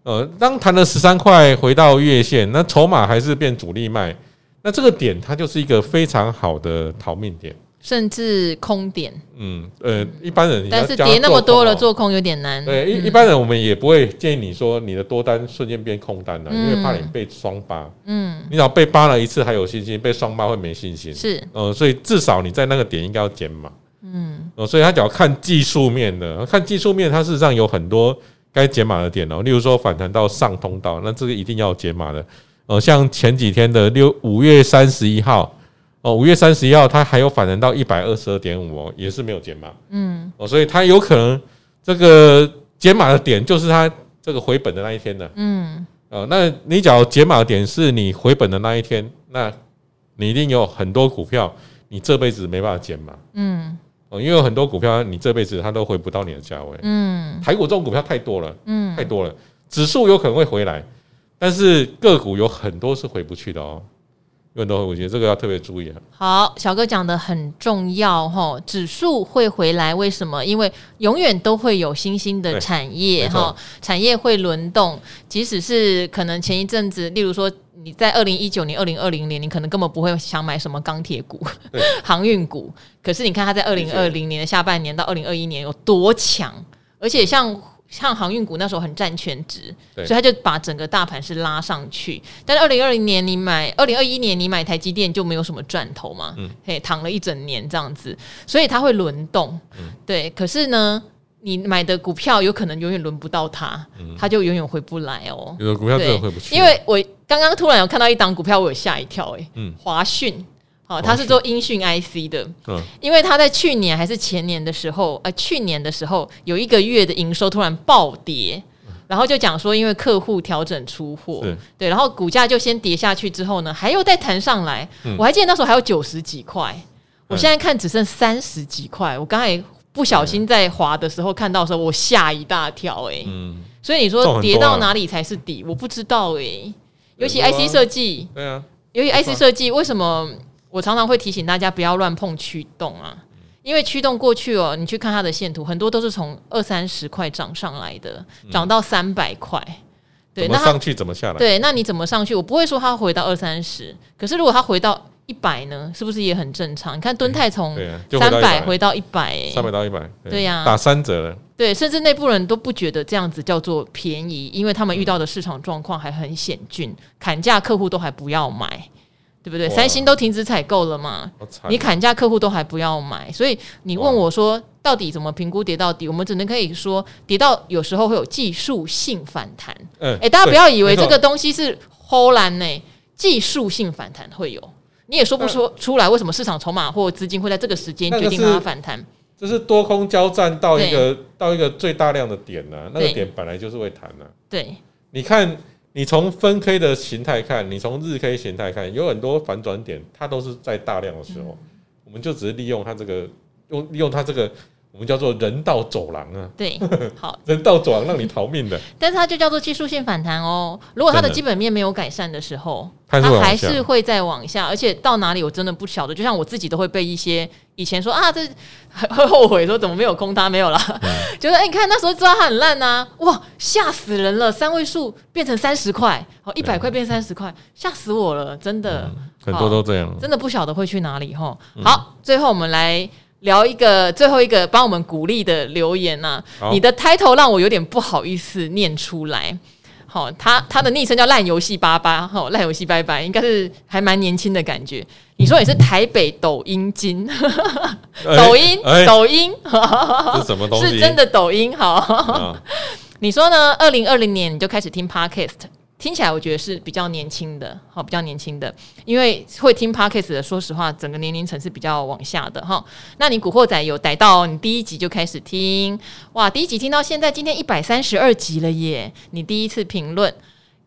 呃，当弹了十三块回到月线，那筹码还是变主力卖，那这个点它就是一个非常好的逃命点。甚至空点，嗯，呃，一般人，但是跌那么多了，做空有点难。对，一一般人我们也不会建议你说你的多单瞬间变空单了，因为怕你被双八。嗯，你只要被扒了一次还有信心，被双八会没信心。是，呃，所以至少你在那个点应该要减码。嗯，呃，所以他只要看技术面的，看技术面，它事实上有很多该减码的点哦。例如说反弹到上通道，那这个一定要减码的。呃，像前几天的六五月三十一号。哦，五月三十一号，它还有反弹到一百二十二点五哦，也是没有减码。嗯，哦，所以它有可能这个减码的点就是它这个回本的那一天的。嗯，哦，那你假如减码的点是你回本的那一天，那你一定有很多股票你这辈子没办法减码。嗯，哦，因为有很多股票你这辈子它都回不到你的价位。嗯，台股这种股票太多了，嗯，太多了，指数有可能会回来，但是个股有很多是回不去的哦。更多，我觉得这个要特别注意。好，小哥讲的很重要哈，指数会回来，为什么？因为永远都会有新兴的产业哈，产业会轮动。即使是可能前一阵子，例如说你在二零一九年、二零二零年，你可能根本不会想买什么钢铁股、航运股，可是你看它在二零二零年的下半年到二零二一年有多强，而且像。像航运股那时候很占全值，所以他就把整个大盘是拉上去。但是二零二零年你买，二零二一年你买台积电就没有什么赚头嘛，嗯，嘿，躺了一整年这样子，所以它会轮动，嗯，对。可是呢，你买的股票有可能永远轮不到它，它就永远回不来哦。有的股票真的回不去，因为我刚刚突然有看到一档股票，我有吓一跳，哎，嗯，华讯。哦，他是做音讯 IC 的，嗯，因为他在去年还是前年的时候，呃，去年的时候有一个月的营收突然暴跌，然后就讲说因为客户调整出货，对，然后股价就先跌下去之后呢，还又再弹上来，嗯，我还记得那时候还有九十几块，我现在看只剩三十几块，我刚才不小心在滑的时候看到的时候，我吓一大跳，欸，哎，嗯，所以你说跌到哪里才是底，我不知道，哎，尤其 IC 设计，对啊，尤其 IC 设计为什么？我常常会提醒大家不要乱碰驱动啊，因为驱动过去哦，你去看它的线图，很多都是从二三十块涨上来的，涨到三百块，对，怎么上去怎么下来？对，那你怎么上去？我不会说它回到二三十，可是如果它回到一百呢？是不是也很正常？你看敦泰从三百回到一百，三百到一百，对呀，打三折了。对，甚至内部人都不觉得这样子叫做便宜，因为他们遇到的市场状况还很险峻，砍价客户都还不要买，对不对？三星都停止采购了嘛，你砍价客户都还不要买，所以你问我说到底怎么评估跌到底？我们只能可以说跌到有时候会有技术性反弹。嗯，哎，大家不要以为这个东西是唬烂呢，技术性反弹会有。你也说不出出来为什么市场筹码或资金会在这个时间决定它反弹？这是多空交战到一个到一个最大量的点呢、啊，那个点本来就是会弹呢、啊。对，你看，你从分 K 的形态看，你从日 K 形态看，有很多反转点，它都是在大量的时候，我们就只是利用它这个用利用它这个。我们叫做人道走廊啊，对，好，人道走廊让你逃命的，但是它就叫做技术性反弹哦。如果它的基本面没有改善的时候，它还是会再往下，而且到哪里我真的不晓得。就像我自己都会被一些以前说啊，这会 后悔说怎么没有空它没有了，觉得哎，你看那时候知道它很烂呐，哇，吓死人了，三位数变成三十块，好，一百块变三十块，吓死我了，真的，很多都这样，真的不晓得会去哪里哈。好，最后我们来。聊一个最后一个帮我们鼓励的留言呐、啊，你的 title 让我有点不好意思念出来。好，他他的昵称叫烂游戏八八，好，烂游戏拜拜，应该是还蛮年轻的感觉。你说你是台北抖音金，抖音、欸欸、抖音是什么东西？是真的抖音。好，啊、你说呢？二零二零年你就开始听 podcast。听起来我觉得是比较年轻的，好，比较年轻的，因为会听 Podcast 的，说实话，整个年龄层是比较往下的哈。那你古惑仔有逮到你第一集就开始听，哇，第一集听到现在，今天一百三十二集了耶！你第一次评论，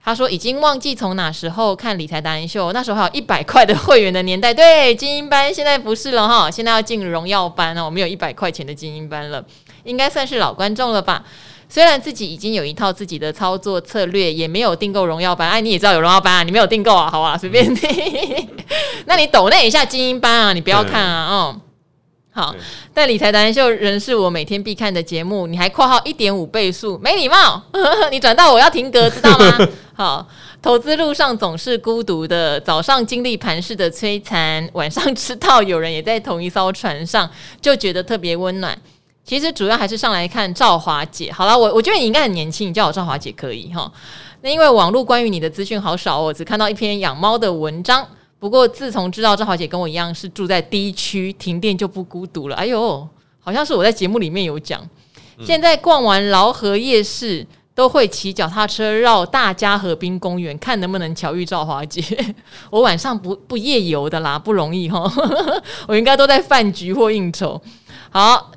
他说已经忘记从哪时候看理财达人秀，那时候还有一百块的会员的年代，对，精英班现在不是了哈，现在要进荣耀班哦，没有一百块钱的精英班了，应该算是老观众了吧。虽然自己已经有一套自己的操作策略，也没有订购荣耀班。哎，你也知道有荣耀班啊，你没有订购啊？好啊，随便你。那你抖那一下精英班啊？你不要看啊，哦。好，但理财达人秀仍是我每天必看的节目。你还括号一点五倍速，没礼貌。你转到我要停格，知道吗？好，投资路上总是孤独的，早上经历盘势的摧残，晚上知道有人也在同一艘船上，就觉得特别温暖。其实主要还是上来看赵华姐。好了，我我觉得你应该很年轻，你叫我赵华姐可以哈。那因为网络关于你的资讯好少，我只看到一篇养猫的文章。不过自从知道赵华姐跟我一样是住在 D 区，停电就不孤独了。哎呦，好像是我在节目里面有讲。现在逛完劳河夜市，都会骑脚踏车绕大家河滨公园，看能不能巧遇赵华姐。我晚上不不夜游的啦，不容易哈。我应该都在饭局或应酬。好。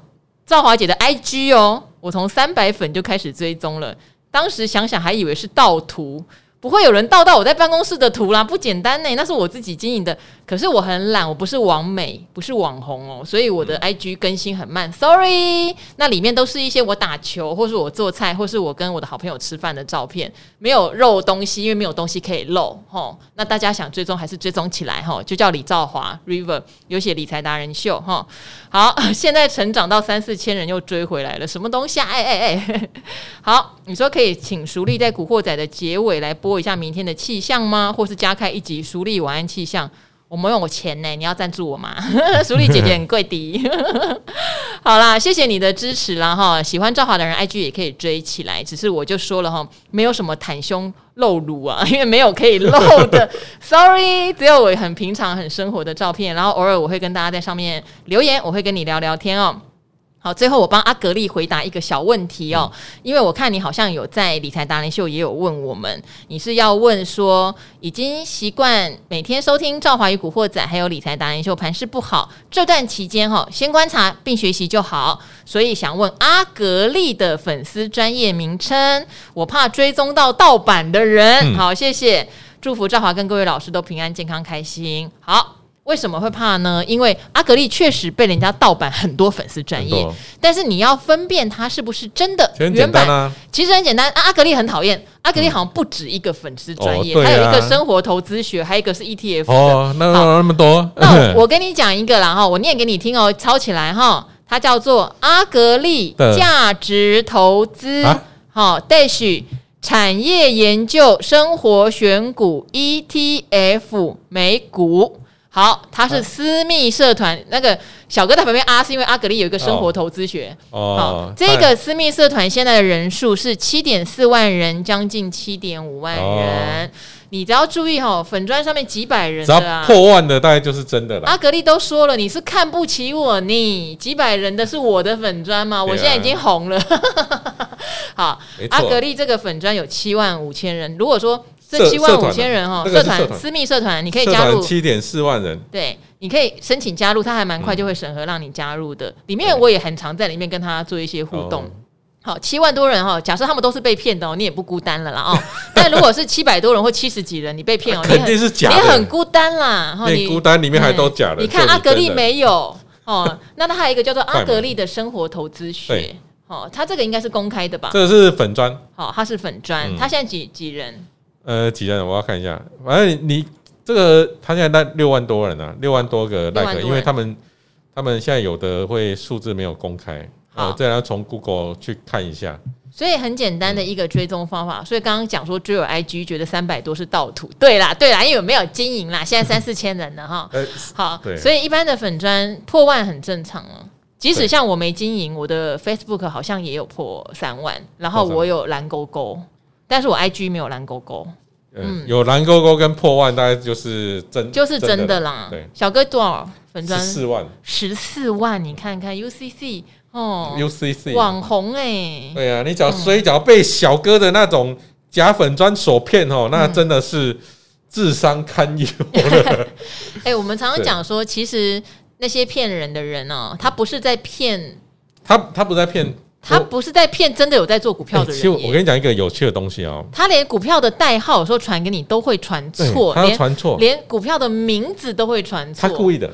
赵华姐的 IG 哦，我从三百粉就开始追踪了，当时想想还以为是盗图。不会有人盗到我在办公室的图啦，不简单呢，那是我自己经营的。可是我很懒，我不是网美，不是网红哦，所以我的 IG 更新很慢，sorry。那里面都是一些我打球，或是我做菜，或是我跟我的好朋友吃饭的照片，没有露东西，因为没有东西可以露齁。那大家想追踪还是追踪起来齁，就叫李兆华 River，有写理财达人秀哈。好，现在成长到三四千人又追回来了，什么东西啊？哎哎哎，好，你说可以请熟丽在古惑仔的结尾来播一下明天的气象吗？或是加开一集淑丽晚安气象？我没有钱呢，你要赞助我吗？淑丽姐姐很贵的。好啦，谢谢你的支持啦哈！喜欢赵华的人，IG 也可以追起来。只是我就说了哈，没有什么袒胸露乳啊，因为没有可以露的。Sorry，只有我很平常、很生活的照片。然后偶尔我会跟大家在上面留言，我会跟你聊聊天哦。好，最后我帮阿格力回答一个小问题哦，因为我看你好像有在理财达人秀也有问我们，你是要问说已经习惯每天收听赵华与古惑仔，还有理财达人秀，盘势不好这段期间哈，先观察并学习就好，所以想问阿格力的粉丝专业名称，我怕追踪到盗版的人。好，谢谢，祝福赵华跟各位老师都平安健康开心。好。为什么会怕呢？因为阿格力确实被人家盗版很多粉丝专业，但是你要分辨它是不是真的原版，啊、其实很简单。阿格力很讨厌，阿格力好像不止一个粉丝专页，嗯哦啊、还有一个生活投资学，还有一个是 ETF 哦，那那么多。那我 跟你讲一个啦哈，我念给你听哦，抄起来哈，它叫做阿格力价值投资，好，Dash。产业研究生活选股 ETF 美股。好，他是私密社团、啊、那个小哥在旁边啊，是因为阿格力有一个生活投资学。哦，好，这个私密社团现在的人数是七点四万人，将近七点五万人。哦、你只要注意哈，粉砖上面几百人的、啊，破万的大概就是真的了。阿格力都说了，你是看不起我，你几百人的是我的粉砖吗？我现在已经红了。好，阿格力这个粉砖有七万五千人，如果说。这七万五千人哈，社团私密社团，你可以加入七点四万人。对，你可以申请加入，他还蛮快就会审核让你加入的。里面我也很常在里面跟他做一些互动。好，七万多人哈，假设他们都是被骗的哦，你也不孤单了啦哦。但如果是七百多人或七十几人，你被骗哦，肯定是假的，你很孤单啦。你孤单里面还都假的。你看阿格力没有哦，那他还有一个叫做阿格力的生活投资学，哦，他这个应该是公开的吧？这个是粉砖。好，他是粉砖，他现在几几人？呃，几人？我要看一下。反正你，你这个，他现在在六万多人啊，六万多个 like，因为他们他们现在有的会数字没有公开，好，这要从 Google 去看一下。所以很简单的一个追踪方法。所以刚刚讲说追有 IG，觉得三百多是盗图，对啦，对啦，因为没有经营啦，现在 三四千人了哈。好，所以一般的粉砖破万很正常哦。即使像我没经营，我的 Facebook 好像也有破三万，然后我有蓝勾勾。但是我 IG 没有蓝勾勾，嗯，有蓝勾勾跟破万，大概就是真就是真的啦。对，小哥多少粉砖？十四万，十四万，你看看 UCC 哦，UCC 网红哎，对啊，你只要所以只要被小哥的那种假粉砖所骗哦，那真的是智商堪忧了。哎，我们常常讲说，其实那些骗人的人哦，他不是在骗，他他不在骗。他不是在骗，真的有在做股票的人。其实我跟你讲一个有趣的东西哦，他连股票的代号有时候传给你都会传错，他传错，连股票的名字都会传错。他故意的。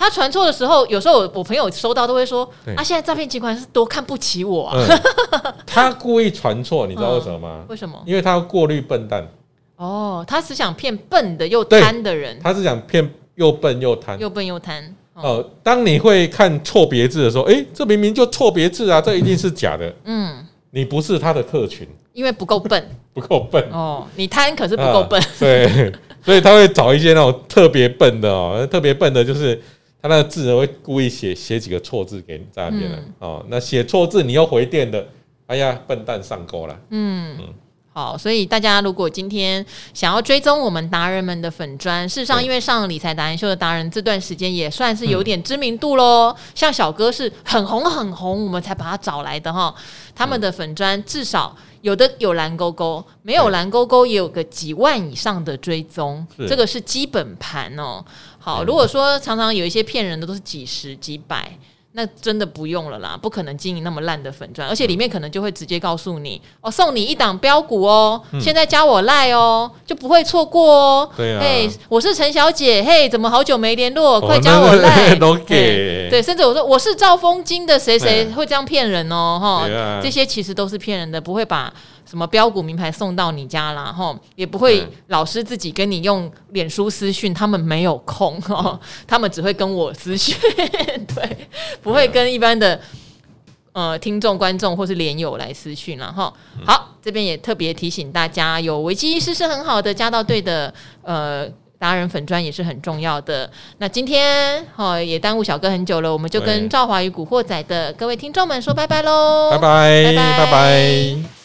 他传错的时候，有时候我我朋友收到都会说：“啊，现在诈骗集团是多看不起我啊。” 他故意传错，你知道为什么吗？为什么？因为他要过滤笨蛋。哦，他是想骗笨的又贪的人。他是想骗又笨又贪，又笨又贪。哦，当你会看错别字的时候，哎，这明明就错别字啊，这一定是假的。嗯，你不是他的客群，因为不够笨，不够笨。哦，你贪可是不够笨。对，所以他会找一些那种特别笨的哦，特别笨的就是他那个字会故意写写几个错字给你在那边了。哦，那写错字你又回电的，哎呀，笨蛋上钩了。嗯嗯。好，所以大家如果今天想要追踪我们达人们的粉砖，事实上，因为上了理财达人秀的达人这段时间也算是有点知名度喽。像小哥是很红很红，我们才把他找来的哈。他们的粉砖至少有的有蓝勾勾，没有蓝勾勾也有个几万以上的追踪，这个是基本盘哦。好，如果说常常有一些骗人的，都是几十几百。那真的不用了啦，不可能经营那么烂的粉钻，而且里面可能就会直接告诉你，哦，送你一档标股哦，嗯、现在加我赖哦，就不会错过哦。对啊，嘿，我是陈小姐，嘿，怎么好久没联络？哦、快加我赖。都给。对，甚至我说我是兆丰金的谁谁会这样骗人哦，哈、啊，这些其实都是骗人的，不会把。什么标股名牌送到你家啦？吼，也不会老师自己跟你用脸书私讯，他们没有空哦，他们只会跟我私讯，对，不会跟一般的呃听众、观众或是连友来私讯了哈。好，这边也特别提醒大家，有危机意识是很好的，加到对的呃达人粉砖也是很重要的。那今天哦也耽误小哥很久了，我们就跟赵华与古惑仔的各位听众们说拜拜喽，拜拜，拜拜，拜拜。